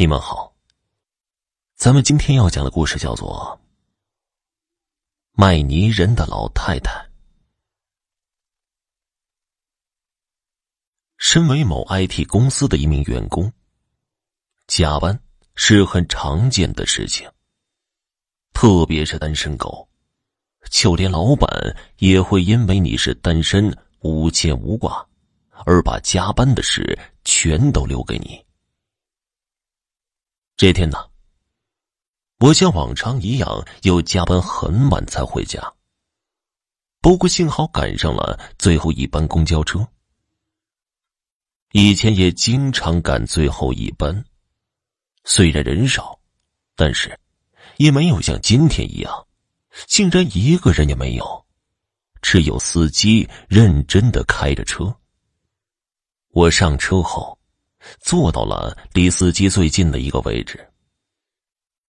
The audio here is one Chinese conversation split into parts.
你们好，咱们今天要讲的故事叫做《卖泥人的老太太》。身为某 IT 公司的一名员工，加班是很常见的事情，特别是单身狗，就连老板也会因为你是单身无牵无挂，而把加班的事全都留给你。这天呢，我像往常一样又加班很晚才回家。不过幸好赶上了最后一班公交车。以前也经常赶最后一班，虽然人少，但是也没有像今天一样，竟然一个人也没有，只有司机认真的开着车。我上车后。坐到了离司机最近的一个位置，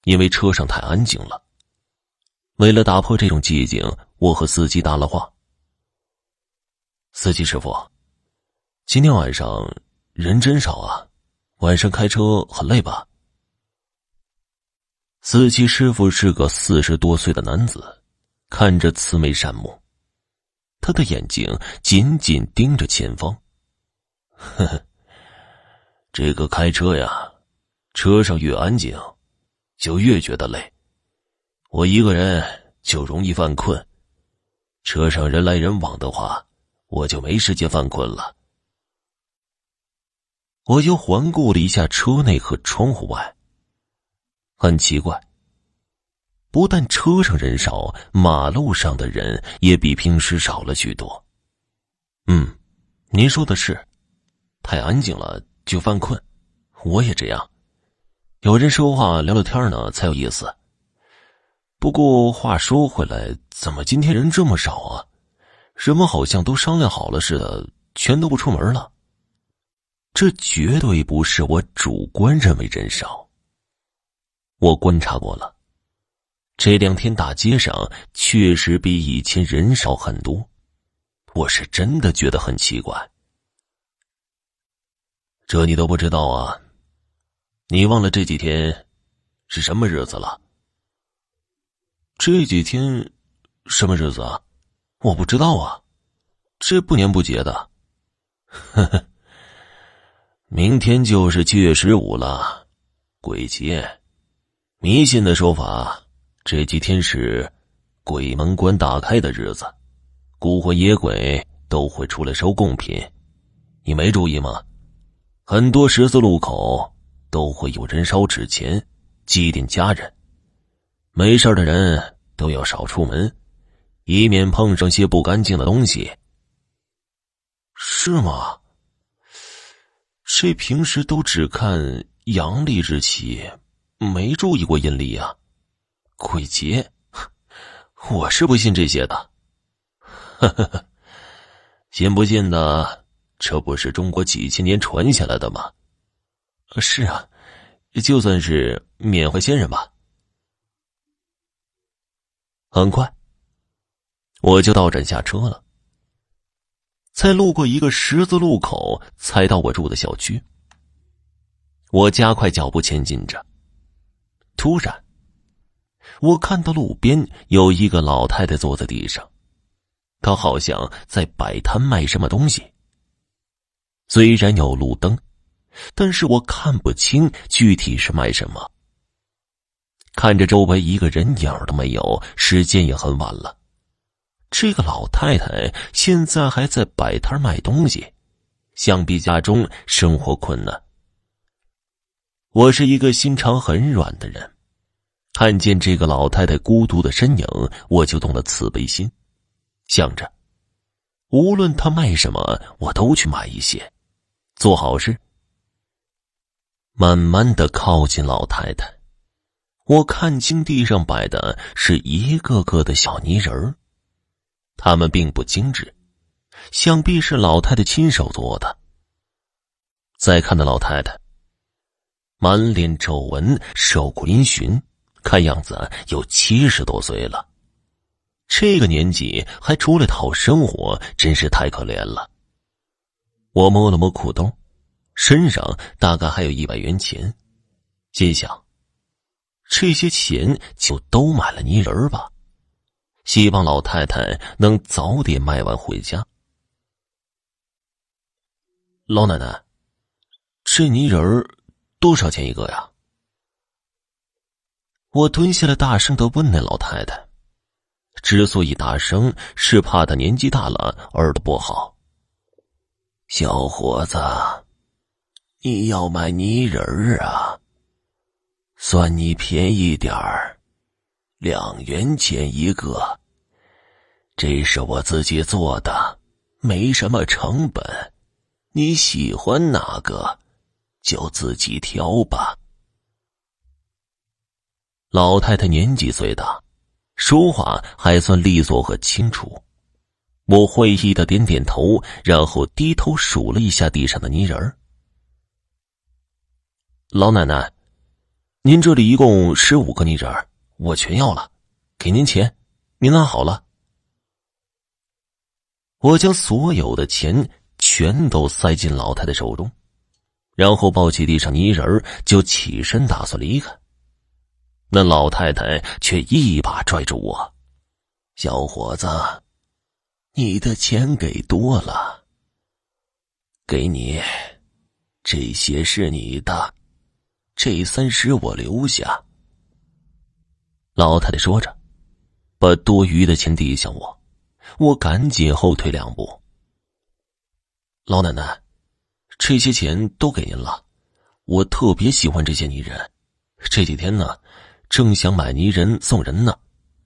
因为车上太安静了。为了打破这种寂静，我和司机搭了话：“司机师傅，今天晚上人真少啊，晚上开车很累吧？”司机师傅是个四十多岁的男子，看着慈眉善目，他的眼睛紧紧盯着前方，呵呵。这个开车呀，车上越安静，就越觉得累。我一个人就容易犯困，车上人来人往的话，我就没时间犯困了。我又环顾了一下车内和窗户外，很奇怪，不但车上人少，马路上的人也比平时少了许多。嗯，您说的是，太安静了。就犯困，我也这样。有人说话聊聊天呢，才有意思。不过话说回来，怎么今天人这么少啊？人们好像都商量好了似的，全都不出门了。这绝对不是我主观认为人少。我观察过了，这两天大街上确实比以前人少很多。我是真的觉得很奇怪。这你都不知道啊？你忘了这几天是什么日子了？这几天什么日子啊？我不知道啊，这不年不节的。呵呵，明天就是七月十五了，鬼节。迷信的说法，这几天是鬼门关打开的日子，孤魂野鬼都会出来收贡品。你没注意吗？很多十字路口都会有人烧纸钱，祭奠家人。没事的人都要少出门，以免碰上些不干净的东西。是吗？这平时都只看阳历日期，没注意过阴历啊。鬼节，我是不信这些的。呵呵呵，信不信的？这不是中国几千年传下来的吗？是啊，就算是缅怀先人吧。很快，我就到站下车了。在路过一个十字路口，才到我住的小区。我加快脚步前进着。突然，我看到路边有一个老太太坐在地上，她好像在摆摊卖什么东西。虽然有路灯，但是我看不清具体是卖什么。看着周围一个人影都没有，时间也很晚了。这个老太太现在还在摆摊卖东西，想必家中生活困难。我是一个心肠很软的人，看见这个老太太孤独的身影，我就动了慈悲心，想着，无论她卖什么，我都去买一些。做好事，慢慢的靠近老太太，我看清地上摆的是一个个的小泥人儿，他们并不精致，想必是老太太亲手做的。再看那老太太，满脸皱纹，瘦骨嶙峋，看样子有七十多岁了，这个年纪还出来讨生活，真是太可怜了。我摸了摸裤兜，身上大概还有一百元钱，心想，这些钱就都买了泥人吧，希望老太太能早点卖完回家。老奶奶，这泥人多少钱一个呀？我蹲下来，大声的问那老太太。之所以大声，是怕她年纪大了，耳朵不好。小伙子，你要买泥人儿啊？算你便宜点儿，两元钱一个。这是我自己做的，没什么成本。你喜欢哪个，就自己挑吧。老太太年纪虽大。说话还算利索和清楚，我会意的点点头，然后低头数了一下地上的泥人儿。老奶奶，您这里一共十五个泥人儿，我全要了，给您钱，您拿好了。我将所有的钱全都塞进老太太手中，然后抱起地上泥人儿就起身打算离开。那老太太却一把拽住我：“小伙子，你的钱给多了，给你，这些是你的，这三十我留下。”老太太说着，把多余的钱递向我，我赶紧后退两步。老奶奶，这些钱都给您了，我特别喜欢这些泥人，这几天呢。正想买泥人送人呢，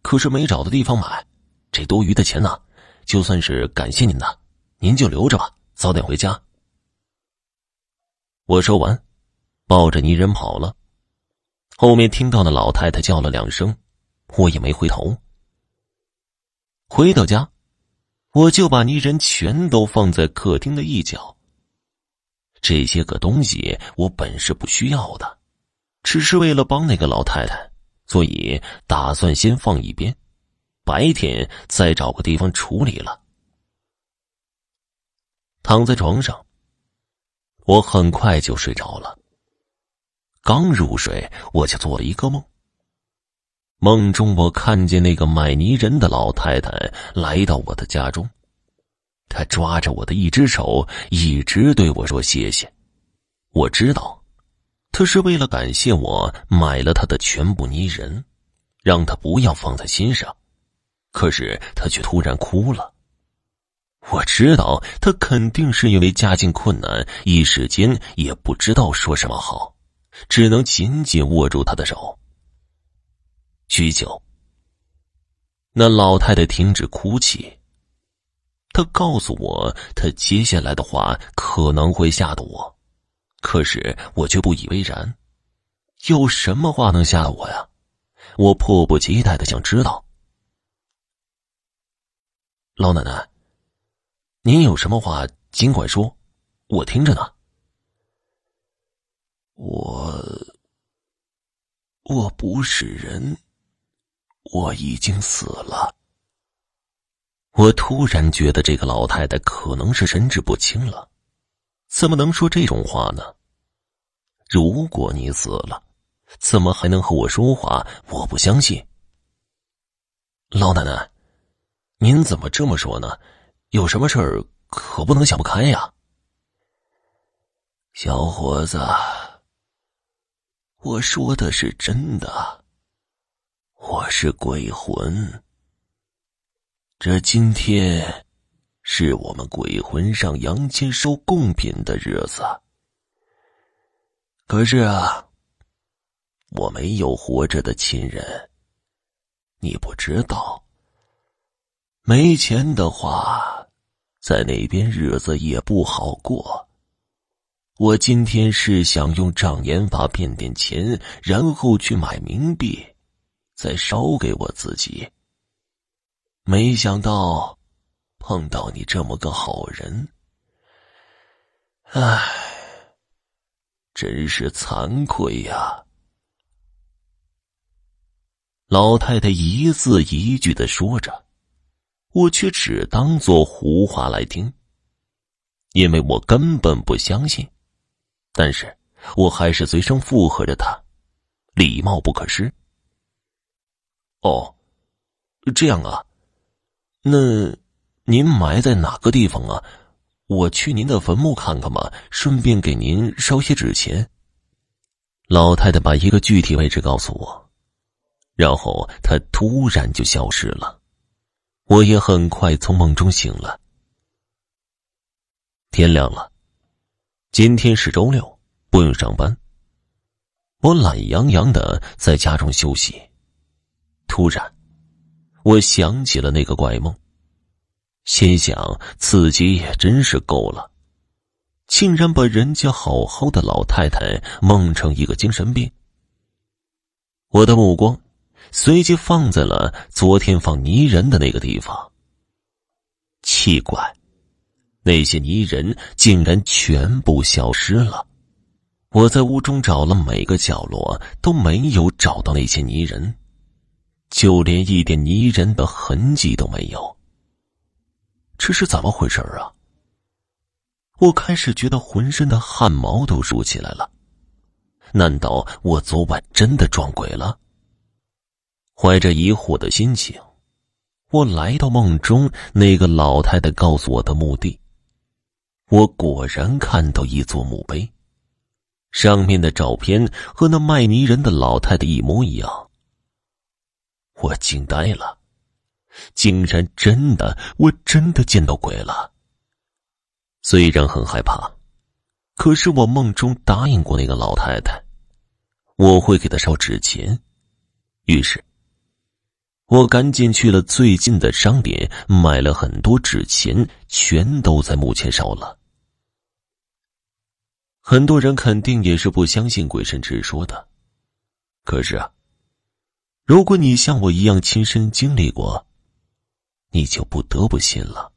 可是没找到地方买。这多余的钱呢，就算是感谢您的，您就留着吧，早点回家。我说完，抱着泥人跑了。后面听到那老太太叫了两声，我也没回头。回到家，我就把泥人全都放在客厅的一角。这些个东西我本是不需要的，只是为了帮那个老太太。所以打算先放一边，白天再找个地方处理了。躺在床上，我很快就睡着了。刚入睡，我就做了一个梦。梦中我看见那个买泥人的老太太来到我的家中，她抓着我的一只手，一直对我说谢谢。我知道。她是为了感谢我买了她的全部泥人，让她不要放在心上。可是他却突然哭了。我知道他肯定是因为家境困难，一时间也不知道说什么好，只能紧紧握住他的手。许久，那老太太停止哭泣。她告诉我，她接下来的话可能会吓到我。可是我却不以为然，有什么话能吓我呀？我迫不及待的想知道。老奶奶，您有什么话尽管说，我听着呢。我我不是人，我已经死了。我突然觉得这个老太太可能是神志不清了。怎么能说这种话呢？如果你死了，怎么还能和我说话？我不相信。老奶奶，您怎么这么说呢？有什么事儿可不能想不开呀。小伙子，我说的是真的，我是鬼魂。这今天。是我们鬼魂上阳间收贡品的日子。可是啊，我没有活着的亲人。你不知道，没钱的话，在那边日子也不好过。我今天是想用障眼法变点钱，然后去买冥币，再烧给我自己。没想到。碰到你这么个好人，唉，真是惭愧呀！老太太一字一句的说着，我却只当做胡话来听，因为我根本不相信。但是我还是随声附和着他，礼貌不可失。哦，这样啊，那您埋在哪个地方啊？我去您的坟墓看看吧，顺便给您烧些纸钱。老太太把一个具体位置告诉我，然后她突然就消失了。我也很快从梦中醒了。天亮了，今天是周六，不用上班。我懒洋洋的在家中休息。突然，我想起了那个怪梦，心想自己也真是够了，竟然把人家好好的老太太梦成一个精神病。我的目光。随即放在了昨天放泥人的那个地方。奇怪，那些泥人竟然全部消失了。我在屋中找了每个角落，都没有找到那些泥人，就连一点泥人的痕迹都没有。这是怎么回事啊？我开始觉得浑身的汗毛都竖起来了。难道我昨晚真的撞鬼了？怀着疑惑的心情，我来到梦中那个老太太告诉我的墓地。我果然看到一座墓碑，上面的照片和那卖泥人的老太太一模一样。我惊呆了，竟然真的，我真的见到鬼了。虽然很害怕，可是我梦中答应过那个老太太，我会给她烧纸钱。于是。我赶紧去了最近的商店，买了很多纸钱，全都在墓前烧了。很多人肯定也是不相信鬼神之说的，可是啊，如果你像我一样亲身经历过，你就不得不信了。